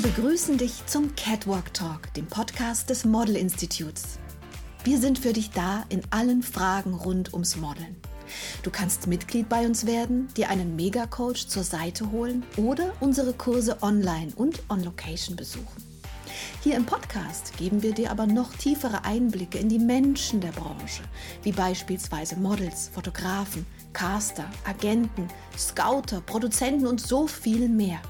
Wir begrüßen dich zum Catwalk Talk, dem Podcast des Model Instituts. Wir sind für dich da in allen Fragen rund ums Modeln. Du kannst Mitglied bei uns werden, dir einen Mega-Coach zur Seite holen oder unsere Kurse online und on Location besuchen. Hier im Podcast geben wir dir aber noch tiefere Einblicke in die Menschen der Branche, wie beispielsweise Models, Fotografen, Caster, Agenten, Scouter, Produzenten und so viel mehr.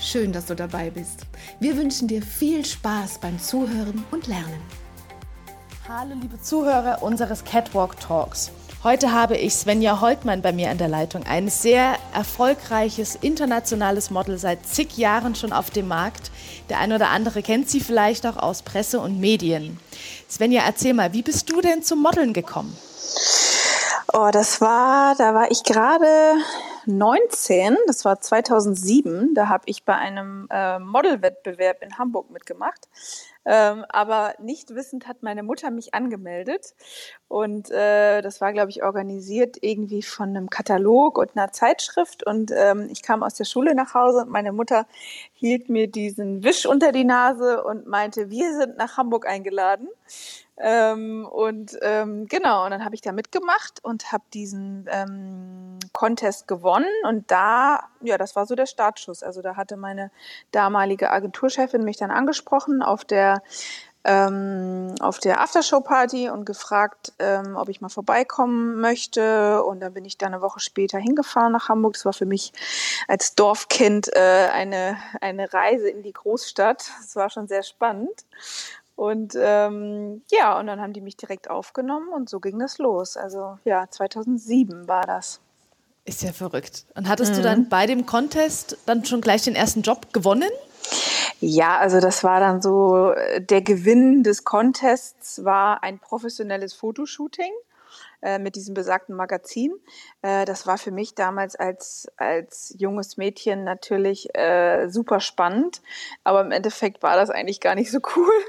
Schön, dass du dabei bist. Wir wünschen dir viel Spaß beim Zuhören und Lernen. Hallo liebe Zuhörer unseres Catwalk Talks. Heute habe ich Svenja Holtmann bei mir an der Leitung, ein sehr erfolgreiches internationales Model, seit zig Jahren schon auf dem Markt. Der eine oder andere kennt sie vielleicht auch aus Presse und Medien. Svenja, erzähl mal, wie bist du denn zum Modeln gekommen? Oh, das war, da war ich gerade 19, das war 2007, da habe ich bei einem äh, Modelwettbewerb in Hamburg mitgemacht. Ähm, aber nicht wissend hat meine Mutter mich angemeldet. Und äh, das war, glaube ich, organisiert irgendwie von einem Katalog und einer Zeitschrift. Und ähm, ich kam aus der Schule nach Hause und meine Mutter hielt mir diesen Wisch unter die Nase und meinte, wir sind nach Hamburg eingeladen. Ähm, und ähm, genau, und dann habe ich da mitgemacht und habe diesen ähm, Contest gewonnen. Und da, ja, das war so der Startschuss. Also da hatte meine damalige Agenturchefin mich dann angesprochen auf der ähm, auf der Aftershow-Party und gefragt, ähm, ob ich mal vorbeikommen möchte. Und dann bin ich da eine Woche später hingefahren nach Hamburg. Das war für mich als Dorfkind äh, eine, eine Reise in die Großstadt. Das war schon sehr spannend. Und ähm, ja, und dann haben die mich direkt aufgenommen und so ging das los. Also ja, 2007 war das. Ist ja verrückt. Und hattest mhm. du dann bei dem Contest dann schon gleich den ersten Job gewonnen? Ja, also das war dann so, der Gewinn des Contests war ein professionelles Fotoshooting. Äh, mit diesem besagten Magazin. Äh, das war für mich damals als, als junges Mädchen natürlich äh, super spannend, aber im Endeffekt war das eigentlich gar nicht so cool.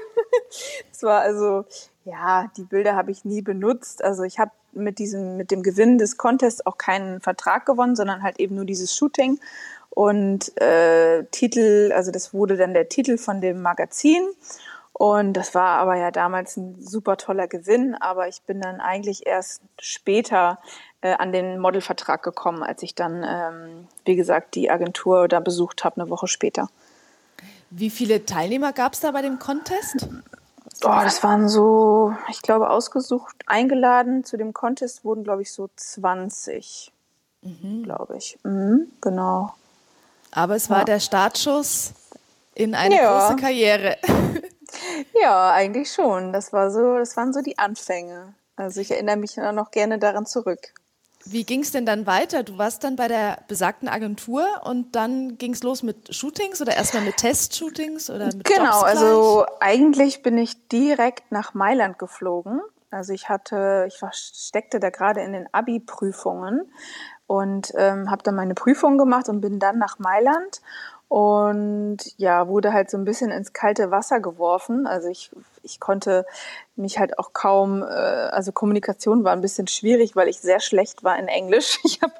Es war also, ja, die Bilder habe ich nie benutzt. Also ich habe mit diesem, mit dem Gewinn des Contests auch keinen Vertrag gewonnen, sondern halt eben nur dieses Shooting. Und äh, Titel, also das wurde dann der Titel von dem Magazin. Und das war aber ja damals ein super toller Gewinn, aber ich bin dann eigentlich erst später äh, an den Modelvertrag gekommen, als ich dann, ähm, wie gesagt, die Agentur da besucht habe, eine Woche später. Wie viele Teilnehmer gab es da bei dem Contest? Oh, das waren so, ich glaube, ausgesucht, eingeladen zu dem Contest wurden, glaube ich, so 20, mhm. glaube ich. Mhm, genau. Aber es war ja. der Startschuss in eine ja. große Karriere. Ja, eigentlich schon. Das war so, das waren so die Anfänge. Also ich erinnere mich noch gerne daran zurück. Wie ging es denn dann weiter? Du warst dann bei der besagten Agentur und dann ging es los mit Shootings oder erstmal mit Testshootings oder mit Genau, also eigentlich bin ich direkt nach Mailand geflogen. Also ich hatte, ich war, steckte da gerade in den Abi-Prüfungen und ähm, habe dann meine Prüfung gemacht und bin dann nach Mailand und ja, wurde halt so ein bisschen ins kalte Wasser geworfen. Also ich, ich konnte mich halt auch kaum, äh, also Kommunikation war ein bisschen schwierig, weil ich sehr schlecht war in Englisch. Ich habe,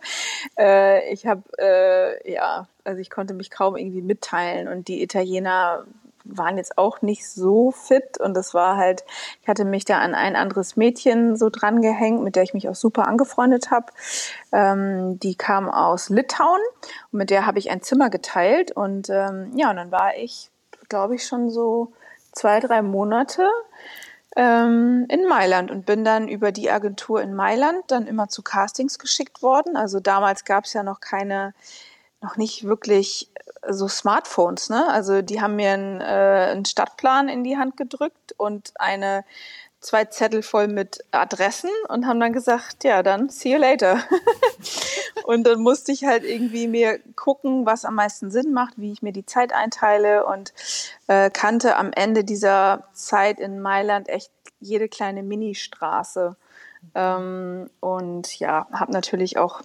äh, ich habe, äh, ja, also ich konnte mich kaum irgendwie mitteilen und die Italiener waren jetzt auch nicht so fit und das war halt, ich hatte mich da an ein anderes Mädchen so dran gehängt, mit der ich mich auch super angefreundet habe. Ähm, die kam aus Litauen und mit der habe ich ein Zimmer geteilt und ähm, ja, und dann war ich, glaube ich, schon so zwei, drei Monate ähm, in Mailand und bin dann über die Agentur in Mailand dann immer zu Castings geschickt worden. Also damals gab es ja noch keine noch nicht wirklich so Smartphones, ne? Also die haben mir einen, äh, einen Stadtplan in die Hand gedrückt und eine zwei Zettel voll mit Adressen und haben dann gesagt, ja, dann see you later. und dann musste ich halt irgendwie mir gucken, was am meisten Sinn macht, wie ich mir die Zeit einteile und äh, kannte am Ende dieser Zeit in Mailand echt jede kleine Ministraße. Ähm, und ja, habe natürlich auch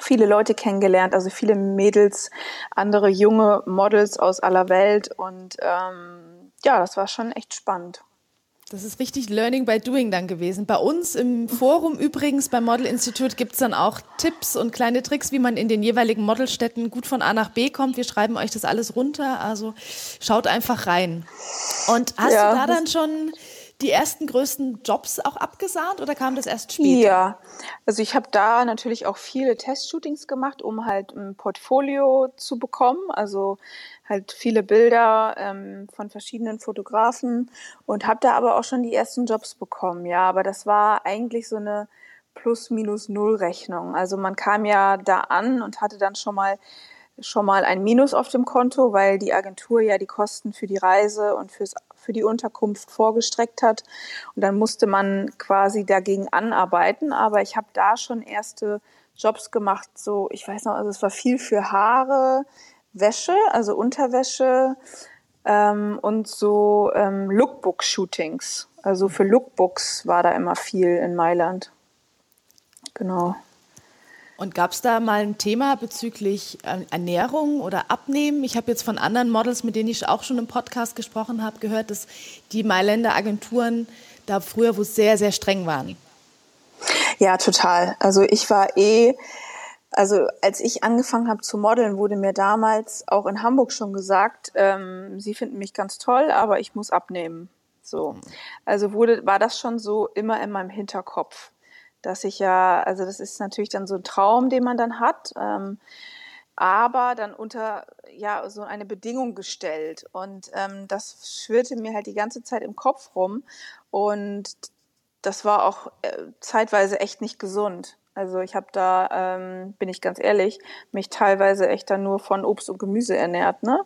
viele Leute kennengelernt, also viele Mädels, andere junge Models aus aller Welt und ähm, ja, das war schon echt spannend. Das ist richtig Learning by Doing dann gewesen. Bei uns im Forum übrigens beim Model Institute gibt es dann auch Tipps und kleine Tricks, wie man in den jeweiligen Modelstädten gut von A nach B kommt. Wir schreiben euch das alles runter, also schaut einfach rein. Und hast ja, du da dann schon die ersten größten Jobs auch abgesahnt oder kam das erst später? Ja, also ich habe da natürlich auch viele Testshootings gemacht, um halt ein Portfolio zu bekommen. Also halt viele Bilder ähm, von verschiedenen Fotografen und habe da aber auch schon die ersten Jobs bekommen. Ja, aber das war eigentlich so eine Plus-Minus-Null-Rechnung. Also man kam ja da an und hatte dann schon mal schon mal ein Minus auf dem Konto, weil die Agentur ja die Kosten für die Reise und fürs für die Unterkunft vorgestreckt hat. Und dann musste man quasi dagegen anarbeiten. Aber ich habe da schon erste Jobs gemacht. So, ich weiß noch, also es war viel für Haare, Wäsche, also Unterwäsche ähm, und so ähm, Lookbook-Shootings. Also für Lookbooks war da immer viel in Mailand. Genau. Und gab es da mal ein Thema bezüglich äh, Ernährung oder Abnehmen? Ich habe jetzt von anderen Models, mit denen ich auch schon im Podcast gesprochen habe, gehört, dass die Mailänder Agenturen da früher wo sehr, sehr streng waren. Ja, total. Also ich war eh, also als ich angefangen habe zu modeln, wurde mir damals auch in Hamburg schon gesagt, ähm, Sie finden mich ganz toll, aber ich muss abnehmen. So. Also wurde, war das schon so immer in meinem Hinterkopf dass ich ja, also das ist natürlich dann so ein Traum, den man dann hat, ähm, aber dann unter ja so eine Bedingung gestellt und ähm, das schwirrte mir halt die ganze Zeit im Kopf rum und das war auch äh, zeitweise echt nicht gesund. Also ich habe da, ähm, bin ich ganz ehrlich, mich teilweise echt dann nur von Obst und Gemüse ernährt, ne?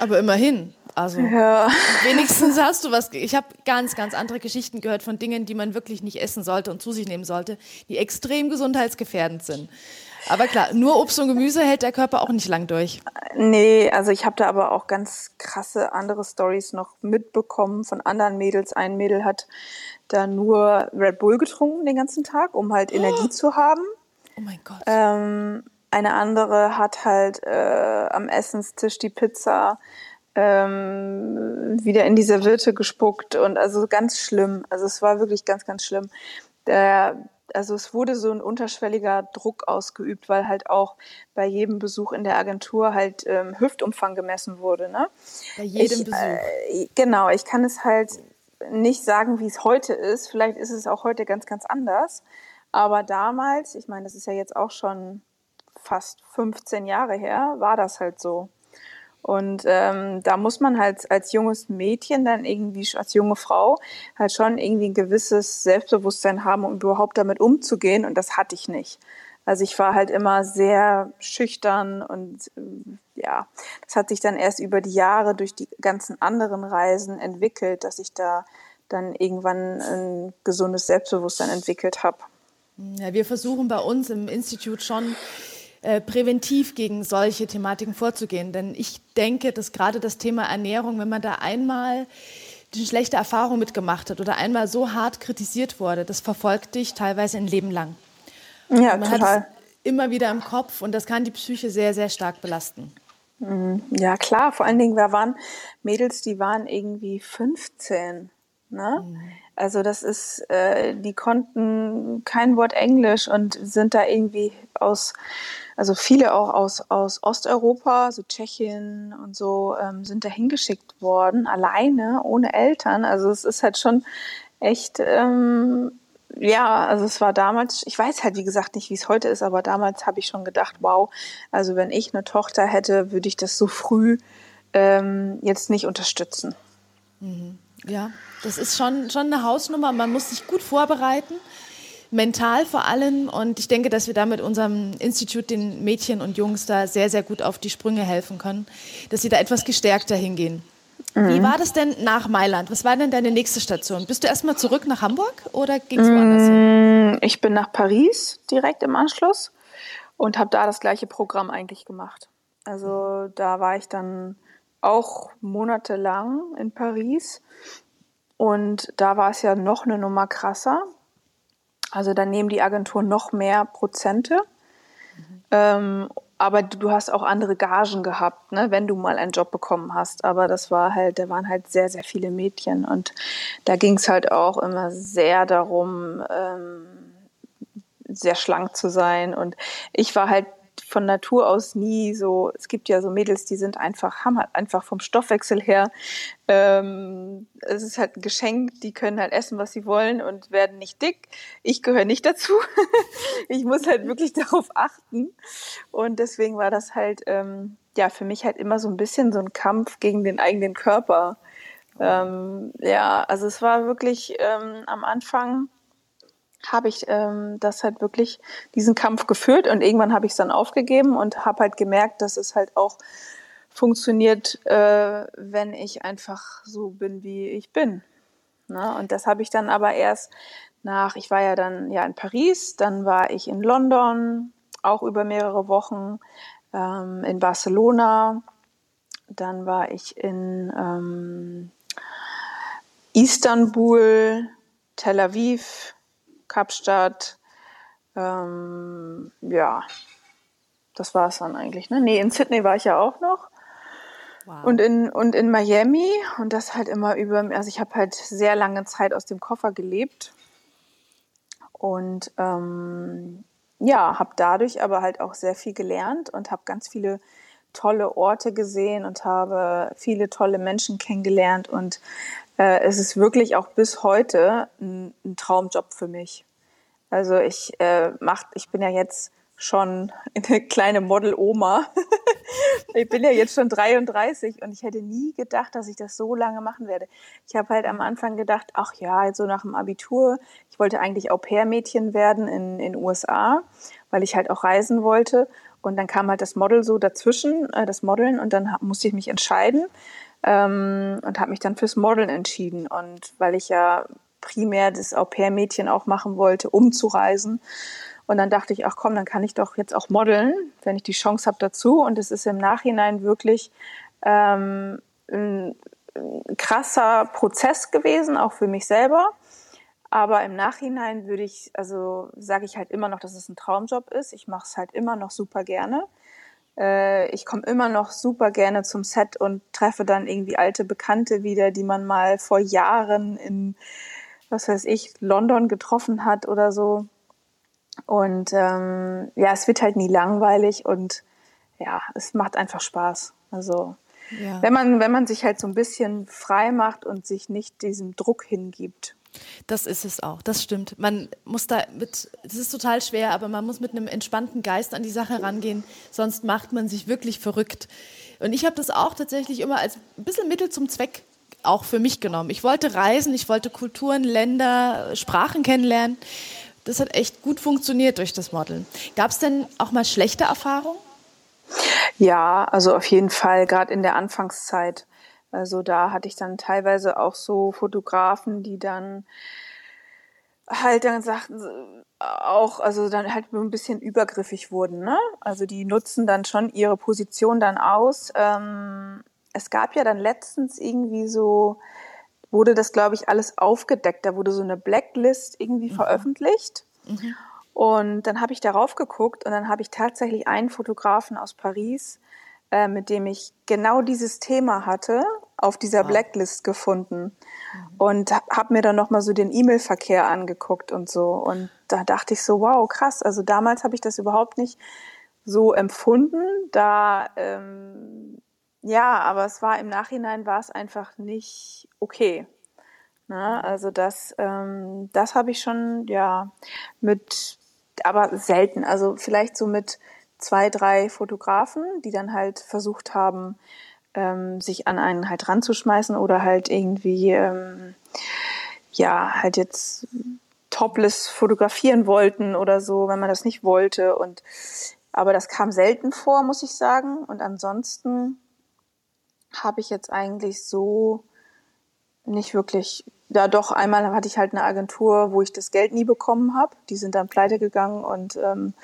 Aber immerhin. Also ja. wenigstens hast du was. Ich habe ganz, ganz andere Geschichten gehört von Dingen, die man wirklich nicht essen sollte und zu sich nehmen sollte, die extrem gesundheitsgefährdend sind. Aber klar, nur Obst und Gemüse hält der Körper auch nicht lang durch. Nee, also ich habe da aber auch ganz krasse andere Stories noch mitbekommen von anderen Mädels. Ein Mädel hat da nur Red Bull getrunken den ganzen Tag, um halt Energie oh. zu haben. Oh mein Gott. Ähm, eine andere hat halt äh, am Essenstisch die Pizza ähm, wieder in diese Wirte gespuckt und also ganz schlimm. Also es war wirklich ganz, ganz schlimm. Der, also es wurde so ein unterschwelliger Druck ausgeübt, weil halt auch bei jedem Besuch in der Agentur halt ähm, Hüftumfang gemessen wurde. Ne? Bei jedem ich, Besuch. Äh, genau, ich kann es halt nicht sagen, wie es heute ist. Vielleicht ist es auch heute ganz, ganz anders. Aber damals, ich meine, das ist ja jetzt auch schon fast 15 Jahre her, war das halt so. Und ähm, da muss man halt als junges Mädchen dann irgendwie, als junge Frau, halt schon irgendwie ein gewisses Selbstbewusstsein haben, um überhaupt damit umzugehen. Und das hatte ich nicht. Also ich war halt immer sehr schüchtern und äh, ja, das hat sich dann erst über die Jahre durch die ganzen anderen Reisen entwickelt, dass ich da dann irgendwann ein gesundes Selbstbewusstsein entwickelt habe. Ja, wir versuchen bei uns im Institut schon äh, präventiv gegen solche Thematiken vorzugehen. Denn ich denke, dass gerade das Thema Ernährung, wenn man da einmal eine schlechte Erfahrung mitgemacht hat oder einmal so hart kritisiert wurde, das verfolgt dich teilweise ein Leben lang. Ja, man total. Hat immer wieder im Kopf und das kann die Psyche sehr, sehr stark belasten. Mhm. Ja, klar. Vor allen Dingen, wir waren Mädels, die waren irgendwie 15. Ne? Mhm. Also das ist, äh, die konnten kein Wort Englisch und sind da irgendwie aus also viele auch aus, aus Osteuropa, so Tschechien und so, ähm, sind da hingeschickt worden, alleine, ohne Eltern. Also es ist halt schon echt, ähm, ja, also es war damals, ich weiß halt wie gesagt nicht, wie es heute ist, aber damals habe ich schon gedacht, wow, also wenn ich eine Tochter hätte, würde ich das so früh ähm, jetzt nicht unterstützen. Mhm. Ja, das ist schon, schon eine Hausnummer. Man muss sich gut vorbereiten mental vor allem. Und ich denke, dass wir da mit unserem Institut den Mädchen und Jungs da sehr, sehr gut auf die Sprünge helfen können, dass sie da etwas gestärkter hingehen. Mhm. Wie war das denn nach Mailand? Was war denn deine nächste Station? Bist du erstmal zurück nach Hamburg oder ging es woanders hin? Mm, ich bin nach Paris direkt im Anschluss und habe da das gleiche Programm eigentlich gemacht. Also da war ich dann auch monatelang in Paris und da war es ja noch eine Nummer krasser. Also dann nehmen die Agenturen noch mehr Prozente. Mhm. Ähm, aber du hast auch andere Gagen gehabt, ne, wenn du mal einen Job bekommen hast. Aber das war halt, da waren halt sehr, sehr viele Mädchen und da ging es halt auch immer sehr darum, ähm, sehr schlank zu sein. Und ich war halt von Natur aus nie so, es gibt ja so Mädels, die sind einfach, haben halt einfach vom Stoffwechsel her, ähm, es ist halt ein Geschenk, die können halt essen, was sie wollen und werden nicht dick. Ich gehöre nicht dazu. ich muss halt wirklich darauf achten. Und deswegen war das halt, ähm, ja, für mich halt immer so ein bisschen so ein Kampf gegen den eigenen Körper. Ähm, ja, also es war wirklich ähm, am Anfang habe ich ähm, das halt wirklich diesen Kampf geführt und irgendwann habe ich es dann aufgegeben und habe halt gemerkt, dass es halt auch funktioniert, äh, wenn ich einfach so bin, wie ich bin. Ne? Und das habe ich dann aber erst nach, ich war ja dann ja in Paris, dann war ich in London, auch über mehrere Wochen, ähm, in Barcelona, dann war ich in ähm, Istanbul, Tel Aviv, Kapstadt. Ähm, ja, das war es dann eigentlich. Ne? Nee, in Sydney war ich ja auch noch. Wow. Und in, und in Miami und das halt immer über, also ich habe halt sehr lange Zeit aus dem Koffer gelebt und ähm, ja, habe dadurch aber halt auch sehr viel gelernt und habe ganz viele tolle Orte gesehen und habe viele tolle Menschen kennengelernt und äh, es ist wirklich auch bis heute ein, ein Traumjob für mich. Also ich äh, mach, ich bin ja jetzt schon eine kleine Model-Oma. ich bin ja jetzt schon 33 und ich hätte nie gedacht, dass ich das so lange machen werde. Ich habe halt am Anfang gedacht, ach ja, so nach dem Abitur, ich wollte eigentlich Au-pair-Mädchen werden in den USA, weil ich halt auch reisen wollte. Und dann kam halt das Model so dazwischen, äh, das Modeln, und dann musste ich mich entscheiden ähm, und habe mich dann fürs Modeln entschieden. Und weil ich ja primär das Au-pair-Mädchen auch machen wollte, um zu reisen. Und dann dachte ich, ach komm, dann kann ich doch jetzt auch modeln, wenn ich die Chance habe dazu. Und es ist im Nachhinein wirklich ähm, ein, ein krasser Prozess gewesen, auch für mich selber. Aber im Nachhinein würde ich, also sage ich halt immer noch, dass es ein Traumjob ist. Ich mache es halt immer noch super gerne. Äh, ich komme immer noch super gerne zum Set und treffe dann irgendwie alte Bekannte wieder, die man mal vor Jahren in, was weiß ich, London getroffen hat oder so. Und ähm, ja, es wird halt nie langweilig und ja, es macht einfach Spaß. Also ja. wenn man, wenn man sich halt so ein bisschen frei macht und sich nicht diesem Druck hingibt. Das ist es auch, das stimmt. Man muss da mit, das ist total schwer, aber man muss mit einem entspannten Geist an die Sache rangehen, sonst macht man sich wirklich verrückt. Und ich habe das auch tatsächlich immer als ein bisschen Mittel zum Zweck auch für mich genommen. Ich wollte reisen, ich wollte Kulturen, Länder, Sprachen kennenlernen. Das hat echt gut funktioniert durch das Modeln. Gab es denn auch mal schlechte Erfahrungen? Ja, also auf jeden Fall, gerade in der Anfangszeit. Also da hatte ich dann teilweise auch so Fotografen, die dann halt dann sagten, auch, also dann halt ein bisschen übergriffig wurden, ne? Also die nutzen dann schon ihre Position dann aus. Ähm, es gab ja dann letztens irgendwie so, wurde das, glaube ich, alles aufgedeckt. Da wurde so eine Blacklist irgendwie mhm. veröffentlicht. Mhm. Und dann habe ich darauf geguckt und dann habe ich tatsächlich einen Fotografen aus Paris, äh, mit dem ich genau dieses Thema hatte, auf dieser wow. Blacklist gefunden mhm. und habe mir dann nochmal so den E-Mail-Verkehr angeguckt und so. Und da dachte ich so, wow, krass. Also damals habe ich das überhaupt nicht so empfunden. Da, ähm, ja, aber es war im Nachhinein war es einfach nicht okay. Na, ne? also das, ähm, das habe ich schon, ja, mit, aber selten. Also vielleicht so mit zwei, drei Fotografen, die dann halt versucht haben, ähm, sich an einen halt ranzuschmeißen oder halt irgendwie, ähm, ja, halt jetzt topless fotografieren wollten oder so, wenn man das nicht wollte. Und aber das kam selten vor, muss ich sagen. Und ansonsten habe ich jetzt eigentlich so nicht wirklich ja doch, einmal hatte ich halt eine Agentur, wo ich das Geld nie bekommen habe. Die sind dann pleite gegangen und ähm,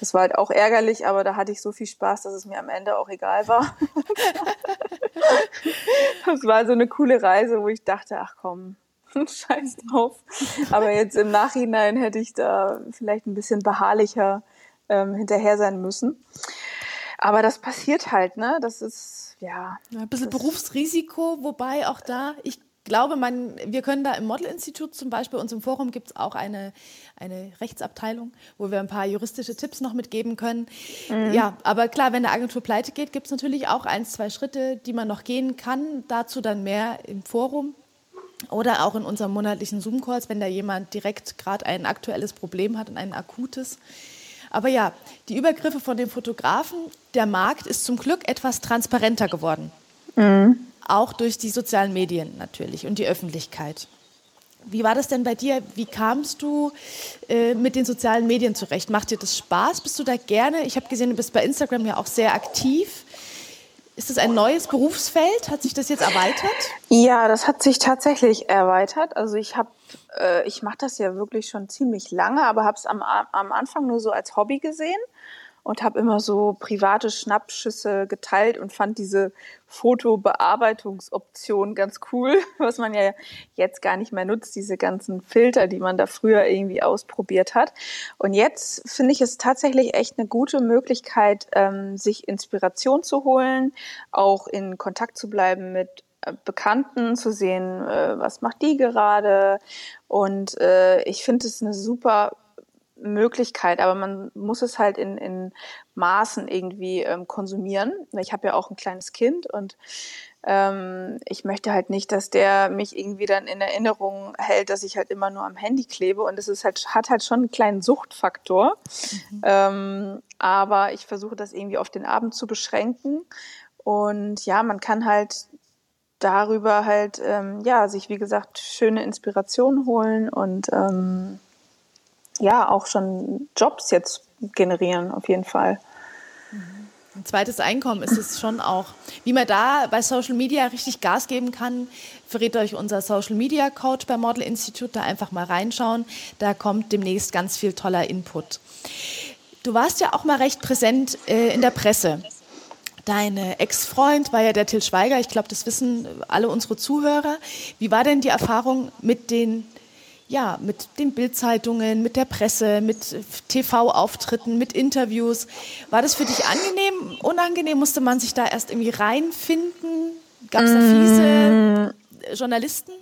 das war halt auch ärgerlich, aber da hatte ich so viel Spaß, dass es mir am Ende auch egal war. das war so eine coole Reise, wo ich dachte, ach komm, scheiß drauf. Aber jetzt im Nachhinein hätte ich da vielleicht ein bisschen beharrlicher ähm, hinterher sein müssen. Aber das passiert halt, ne? Das ist, ja. Ein bisschen Berufsrisiko, wobei auch da, ich glaube, man, wir können da im Model-Institut zum Beispiel, uns im Forum gibt es auch eine, eine Rechtsabteilung, wo wir ein paar juristische Tipps noch mitgeben können. Mhm. Ja, aber klar, wenn der Agentur pleite geht, gibt es natürlich auch ein, zwei Schritte, die man noch gehen kann. Dazu dann mehr im Forum. Oder auch in unserem monatlichen Zoom-Calls, wenn da jemand direkt gerade ein aktuelles Problem hat und ein akutes. Aber ja, die Übergriffe von den Fotografen, der Markt ist zum Glück etwas transparenter geworden. Mhm auch durch die sozialen Medien natürlich und die Öffentlichkeit. Wie war das denn bei dir? Wie kamst du äh, mit den sozialen Medien zurecht? Macht dir das Spaß? Bist du da gerne? Ich habe gesehen, du bist bei Instagram ja auch sehr aktiv. Ist das ein neues Berufsfeld? Hat sich das jetzt erweitert? Ja, das hat sich tatsächlich erweitert. Also ich habe, äh, ich mache das ja wirklich schon ziemlich lange, aber habe es am, am Anfang nur so als Hobby gesehen und habe immer so private Schnappschüsse geteilt und fand diese Fotobearbeitungsoption ganz cool, was man ja jetzt gar nicht mehr nutzt, diese ganzen Filter, die man da früher irgendwie ausprobiert hat. Und jetzt finde ich es tatsächlich echt eine gute Möglichkeit, ähm, sich Inspiration zu holen, auch in Kontakt zu bleiben mit äh, Bekannten, zu sehen, äh, was macht die gerade. Und äh, ich finde es eine super Möglichkeit, aber man muss es halt in, in Maßen irgendwie ähm, konsumieren. Ich habe ja auch ein kleines Kind und ähm, ich möchte halt nicht, dass der mich irgendwie dann in Erinnerung hält, dass ich halt immer nur am Handy klebe und es ist halt, hat halt schon einen kleinen Suchtfaktor. Mhm. Ähm, aber ich versuche das irgendwie auf den Abend zu beschränken und ja, man kann halt darüber halt, ähm, ja, sich wie gesagt schöne Inspirationen holen und ähm, ja auch schon Jobs jetzt generieren, auf jeden Fall. Ein zweites Einkommen ist es schon auch. Wie man da bei Social Media richtig Gas geben kann, verrät euch unser Social Media Coach bei Model Institute. Da einfach mal reinschauen. Da kommt demnächst ganz viel toller Input. Du warst ja auch mal recht präsent äh, in der Presse. Dein Ex-Freund war ja der Till Schweiger. Ich glaube, das wissen alle unsere Zuhörer. Wie war denn die Erfahrung mit den ja, mit den Bildzeitungen, mit der Presse, mit TV-Auftritten, mit Interviews. War das für dich angenehm, unangenehm? Musste man sich da erst irgendwie reinfinden? Gab es da fiese mm. Journalisten?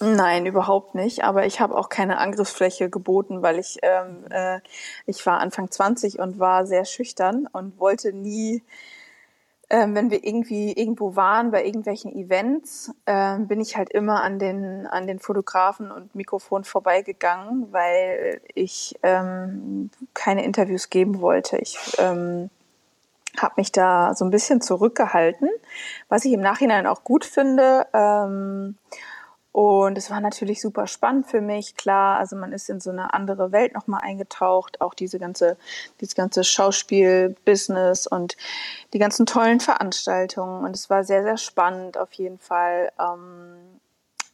Nein, überhaupt nicht. Aber ich habe auch keine Angriffsfläche geboten, weil ich, ähm, äh, ich war Anfang 20 und war sehr schüchtern und wollte nie ähm, wenn wir irgendwie irgendwo waren bei irgendwelchen Events, ähm, bin ich halt immer an den, an den Fotografen und Mikrofon vorbeigegangen, weil ich ähm, keine Interviews geben wollte. Ich ähm, habe mich da so ein bisschen zurückgehalten, was ich im Nachhinein auch gut finde. Ähm, und es war natürlich super spannend für mich, klar. Also man ist in so eine andere Welt nochmal eingetaucht, auch diese ganze, dieses ganze Schauspiel-Business und die ganzen tollen Veranstaltungen. Und es war sehr, sehr spannend auf jeden Fall. Ähm,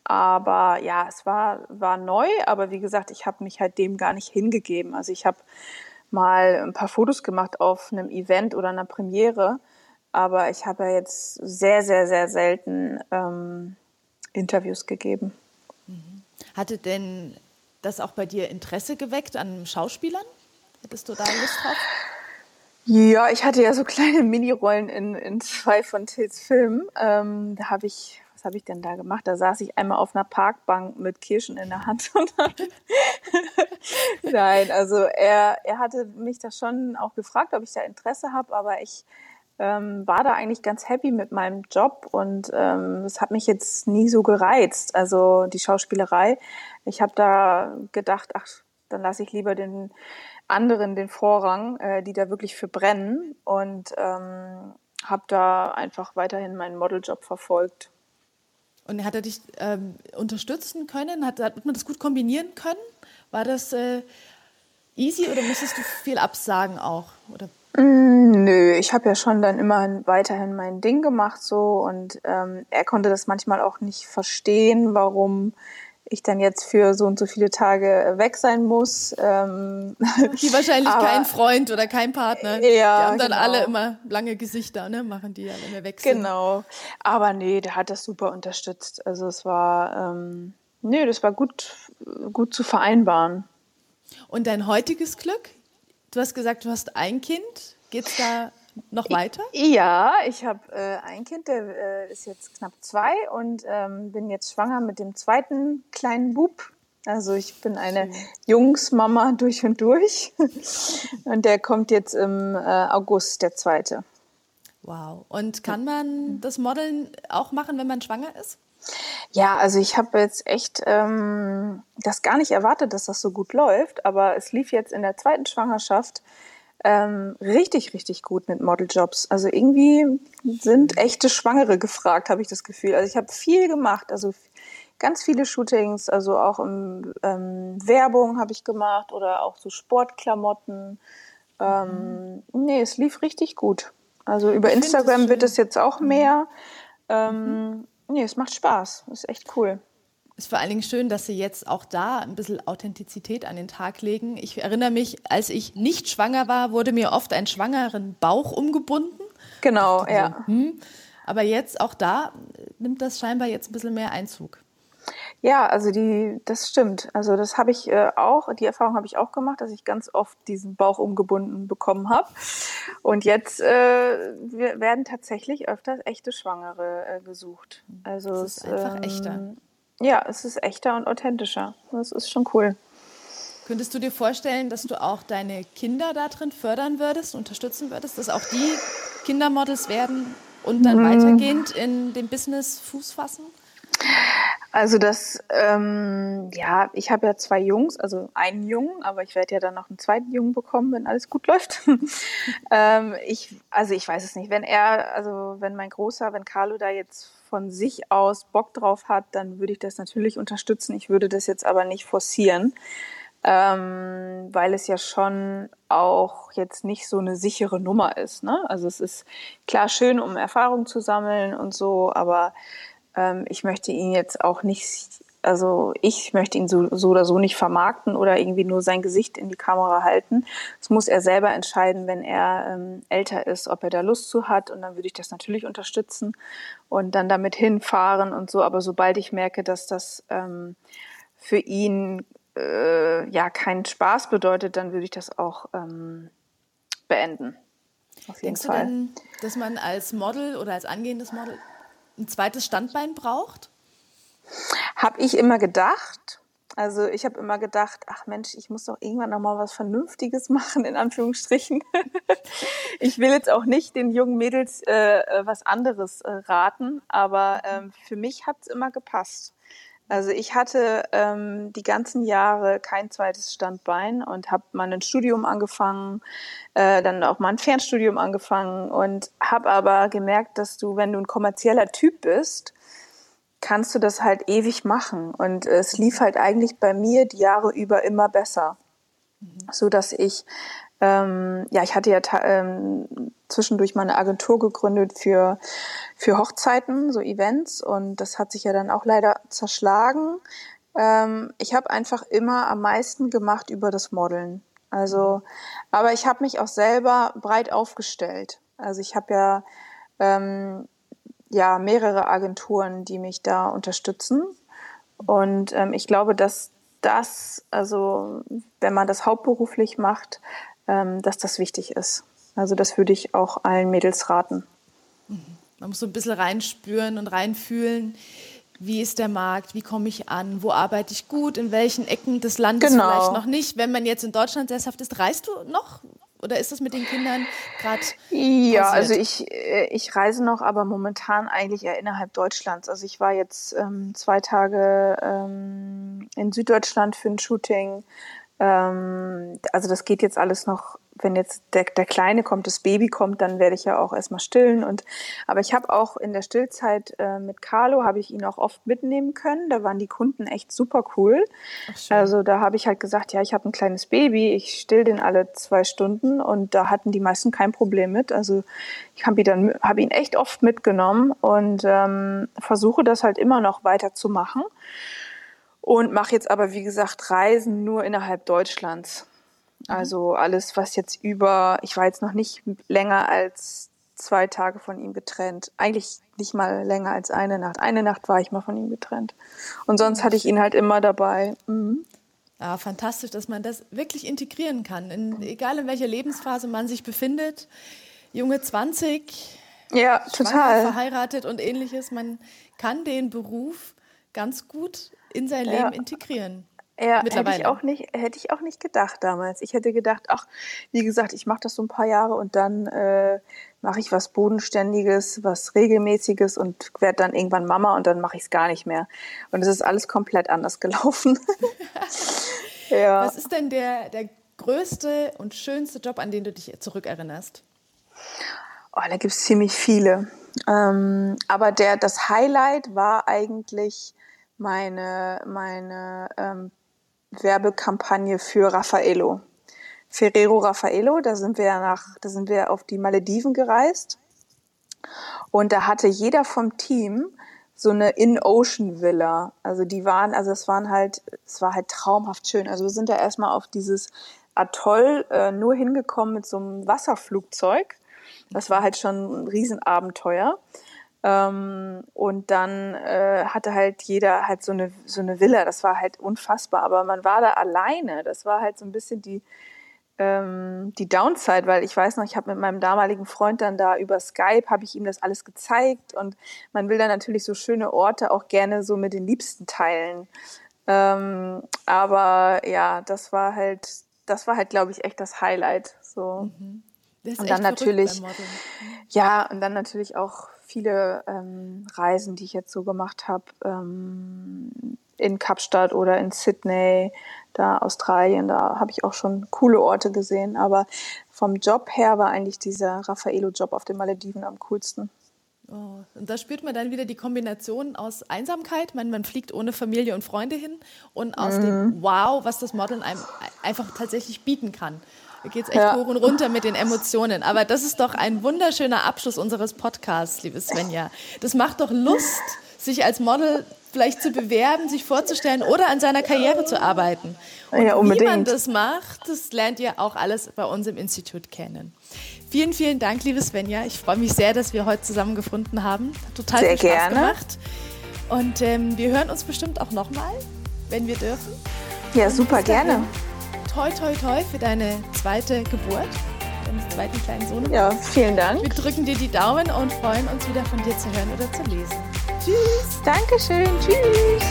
aber ja, es war, war neu, aber wie gesagt, ich habe mich halt dem gar nicht hingegeben. Also ich habe mal ein paar Fotos gemacht auf einem Event oder einer Premiere, aber ich habe ja jetzt sehr, sehr, sehr selten ähm, Interviews gegeben. Mhm. Hatte denn das auch bei dir Interesse geweckt an Schauspielern? Hättest du da Lust drauf? Ja, ich hatte ja so kleine Minirollen in, in zwei von Tills Filmen. Ähm, da habe ich, was habe ich denn da gemacht? Da saß ich einmal auf einer Parkbank mit Kirschen in der Hand. Nein, also er, er hatte mich da schon auch gefragt, ob ich da Interesse habe, aber ich ähm, war da eigentlich ganz happy mit meinem Job und ähm, es hat mich jetzt nie so gereizt, also die Schauspielerei. Ich habe da gedacht, ach, dann lasse ich lieber den anderen den Vorrang, äh, die da wirklich für brennen und ähm, habe da einfach weiterhin meinen Modeljob verfolgt. Und hat er dich ähm, unterstützen können? Hat, hat, man das gut kombinieren können? War das äh, easy oder musstest du viel absagen auch? Oder? Mm, nö, ich habe ja schon dann immer weiterhin mein Ding gemacht so und ähm, er konnte das manchmal auch nicht verstehen, warum ich dann jetzt für so und so viele Tage weg sein muss. Ähm, die wahrscheinlich aber, kein Freund oder kein Partner. Ja, die haben dann genau. alle immer lange Gesichter, ne? Machen die ja, wenn wir weg sind. Genau. Aber nee, der hat das super unterstützt. Also es war, ähm, nee, das war gut, gut zu vereinbaren. Und dein heutiges Glück? Du hast gesagt, du hast ein Kind. Geht es da noch weiter? Ja, ich habe äh, ein Kind, der äh, ist jetzt knapp zwei und ähm, bin jetzt schwanger mit dem zweiten kleinen Bub. Also ich bin eine Jungsmama durch und durch. und der kommt jetzt im äh, August, der zweite. Wow. Und kann man das Modeln auch machen, wenn man schwanger ist? Ja, also ich habe jetzt echt ähm, das gar nicht erwartet, dass das so gut läuft, aber es lief jetzt in der zweiten Schwangerschaft ähm, richtig, richtig gut mit Modeljobs. Also irgendwie sind echte Schwangere gefragt, habe ich das Gefühl. Also ich habe viel gemacht, also ganz viele Shootings, also auch im ähm, Werbung habe ich gemacht oder auch so Sportklamotten. Ähm, mhm. Nee, es lief richtig gut. Also über ich Instagram wird es jetzt auch mhm. mehr. Ähm, mhm. Nee, es macht Spaß. Ist echt cool. Ist vor allen Dingen schön, dass Sie jetzt auch da ein bisschen Authentizität an den Tag legen. Ich erinnere mich, als ich nicht schwanger war, wurde mir oft ein schwangeren Bauch umgebunden. Genau, ja. So, hm. Aber jetzt auch da nimmt das scheinbar jetzt ein bisschen mehr Einzug. Ja, also die, das stimmt. Also das habe ich äh, auch, die Erfahrung habe ich auch gemacht, dass ich ganz oft diesen Bauch umgebunden bekommen habe. Und jetzt äh, werden tatsächlich öfters echte Schwangere äh, gesucht. Also es ist einfach ähm, echter. Ja, es ist echter und authentischer. Das ist schon cool. Könntest du dir vorstellen, dass du auch deine Kinder da drin fördern würdest, unterstützen würdest, dass auch die Kindermodels werden und dann hm. weitergehend in dem Business Fuß fassen? Also das, ähm, ja, ich habe ja zwei Jungs, also einen Jungen, aber ich werde ja dann noch einen zweiten Jungen bekommen, wenn alles gut läuft. ähm, ich, also ich weiß es nicht. Wenn er, also wenn mein Großer, wenn Carlo da jetzt von sich aus Bock drauf hat, dann würde ich das natürlich unterstützen. Ich würde das jetzt aber nicht forcieren, ähm, weil es ja schon auch jetzt nicht so eine sichere Nummer ist. Ne? Also es ist klar schön, um Erfahrung zu sammeln und so, aber ähm, ich möchte ihn jetzt auch nicht, also ich möchte ihn so, so oder so nicht vermarkten oder irgendwie nur sein Gesicht in die Kamera halten. Das muss er selber entscheiden, wenn er ähm, älter ist, ob er da Lust zu hat. Und dann würde ich das natürlich unterstützen und dann damit hinfahren und so. Aber sobald ich merke, dass das ähm, für ihn äh, ja keinen Spaß bedeutet, dann würde ich das auch ähm, beenden. Auf jeden Denkst Fall. du denn, dass man als Model oder als angehendes Model ein zweites Standbein braucht? Habe ich immer gedacht. Also ich habe immer gedacht, ach Mensch, ich muss doch irgendwann noch mal was Vernünftiges machen, in Anführungsstrichen. ich will jetzt auch nicht den jungen Mädels äh, äh was anderes äh, raten, aber ähm, für mich hat es immer gepasst. Also ich hatte ähm, die ganzen Jahre kein zweites Standbein und habe mal ein Studium angefangen, äh, dann auch mal ein Fernstudium angefangen und habe aber gemerkt, dass du, wenn du ein kommerzieller Typ bist, kannst du das halt ewig machen. Und es lief halt eigentlich bei mir die Jahre über immer besser, mhm. so dass ich ähm, ja, ich hatte ja ähm, zwischendurch mal eine Agentur gegründet für, für Hochzeiten, so Events, und das hat sich ja dann auch leider zerschlagen. Ähm, ich habe einfach immer am meisten gemacht über das Modeln. Also, aber ich habe mich auch selber breit aufgestellt. Also ich habe ja ähm, ja mehrere Agenturen, die mich da unterstützen. Und ähm, ich glaube, dass das, also wenn man das hauptberuflich macht, ähm, dass das wichtig ist. Also das würde ich auch allen Mädels raten. Mhm. Man muss so ein bisschen reinspüren und reinfühlen, wie ist der Markt, wie komme ich an, wo arbeite ich gut, in welchen Ecken des Landes genau. vielleicht noch nicht. Wenn man jetzt in Deutschland sesshaft ist, reist du noch? Oder ist das mit den Kindern gerade? Ja, also ich, äh, ich reise noch, aber momentan eigentlich eher innerhalb Deutschlands. Also ich war jetzt ähm, zwei Tage ähm, in Süddeutschland für ein Shooting ähm, also das geht jetzt alles noch, wenn jetzt der, der Kleine kommt, das Baby kommt, dann werde ich ja auch erstmal stillen. Und aber ich habe auch in der Stillzeit äh, mit Carlo habe ich ihn auch oft mitnehmen können. Da waren die Kunden echt super cool. Also da habe ich halt gesagt, ja, ich habe ein kleines Baby, ich still den alle zwei Stunden und da hatten die meisten kein Problem mit. Also ich habe ihn dann habe ihn echt oft mitgenommen und ähm, versuche das halt immer noch weiter zu machen und mache jetzt aber, wie gesagt, Reisen nur innerhalb Deutschlands. Mhm. Also alles, was jetzt über, ich war jetzt noch nicht länger als zwei Tage von ihm getrennt. Eigentlich nicht mal länger als eine Nacht. Eine Nacht war ich mal von ihm getrennt. Und sonst hatte ich ihn halt immer dabei. Mhm. Ja, fantastisch, dass man das wirklich integrieren kann. In, egal in welcher Lebensphase man sich befindet, junge 20, ja, total. verheiratet und ähnliches. Man kann den Beruf ganz gut in sein Leben integrieren. Ja, hätte ich auch nicht, hätte ich auch nicht gedacht damals. Ich hätte gedacht, ach, wie gesagt, ich mache das so ein paar Jahre und dann äh, mache ich was Bodenständiges, was Regelmäßiges und werde dann irgendwann Mama und dann mache ich es gar nicht mehr. Und es ist alles komplett anders gelaufen. ja. Was ist denn der, der größte und schönste Job, an den du dich zurückerinnerst? Oh, da gibt es ziemlich viele. Ähm, aber der, das Highlight war eigentlich meine, meine ähm, Werbekampagne für Raffaello. Ferrero Raffaello, da sind wir nach, da sind wir auf die Malediven gereist. Und da hatte jeder vom Team so eine In-Ocean-Villa. Also die waren, also es waren halt, es war halt traumhaft schön. Also wir sind da erstmal auf dieses Atoll äh, nur hingekommen mit so einem Wasserflugzeug. Das war halt schon ein Riesenabenteuer. Ähm, und dann äh, hatte halt jeder halt so eine, so eine Villa, das war halt unfassbar, aber man war da alleine. Das war halt so ein bisschen die, ähm, die Downside, weil ich weiß noch, ich habe mit meinem damaligen Freund dann da über Skype, habe ich ihm das alles gezeigt und man will dann natürlich so schöne Orte auch gerne so mit den Liebsten teilen. Ähm, aber ja, das war halt, das war halt, glaube ich, echt das Highlight. So. Mhm. und dann natürlich, ja, und dann natürlich auch viele ähm, Reisen, die ich jetzt so gemacht habe, ähm, in Kapstadt oder in Sydney, da Australien, da habe ich auch schon coole Orte gesehen. Aber vom Job her war eigentlich dieser Raffaello-Job auf den Malediven am coolsten. Oh, und da spürt man dann wieder die Kombination aus Einsamkeit, man, man fliegt ohne Familie und Freunde hin und aus mhm. dem Wow, was das Modeln einem einfach tatsächlich bieten kann. Da geht es echt ja. hoch und runter mit den Emotionen. Aber das ist doch ein wunderschöner Abschluss unseres Podcasts, liebe Svenja. Das macht doch Lust, sich als Model vielleicht zu bewerben, sich vorzustellen oder an seiner Karriere zu arbeiten. Und ja, unbedingt. wie man das macht, das lernt ihr auch alles bei uns im Institut kennen. Vielen, vielen Dank, liebe Svenja. Ich freue mich sehr, dass wir heute zusammengefunden haben. Hat total sehr viel Spaß gerne. gemacht. Und ähm, wir hören uns bestimmt auch nochmal, wenn wir dürfen. Ja, super gerne toi, toi, toi für deine zweite Geburt, deines zweiten kleinen Sohnes. Ja, vielen Dank. Wir drücken dir die Daumen und freuen uns wieder von dir zu hören oder zu lesen. Tschüss. Dankeschön. Tschüss.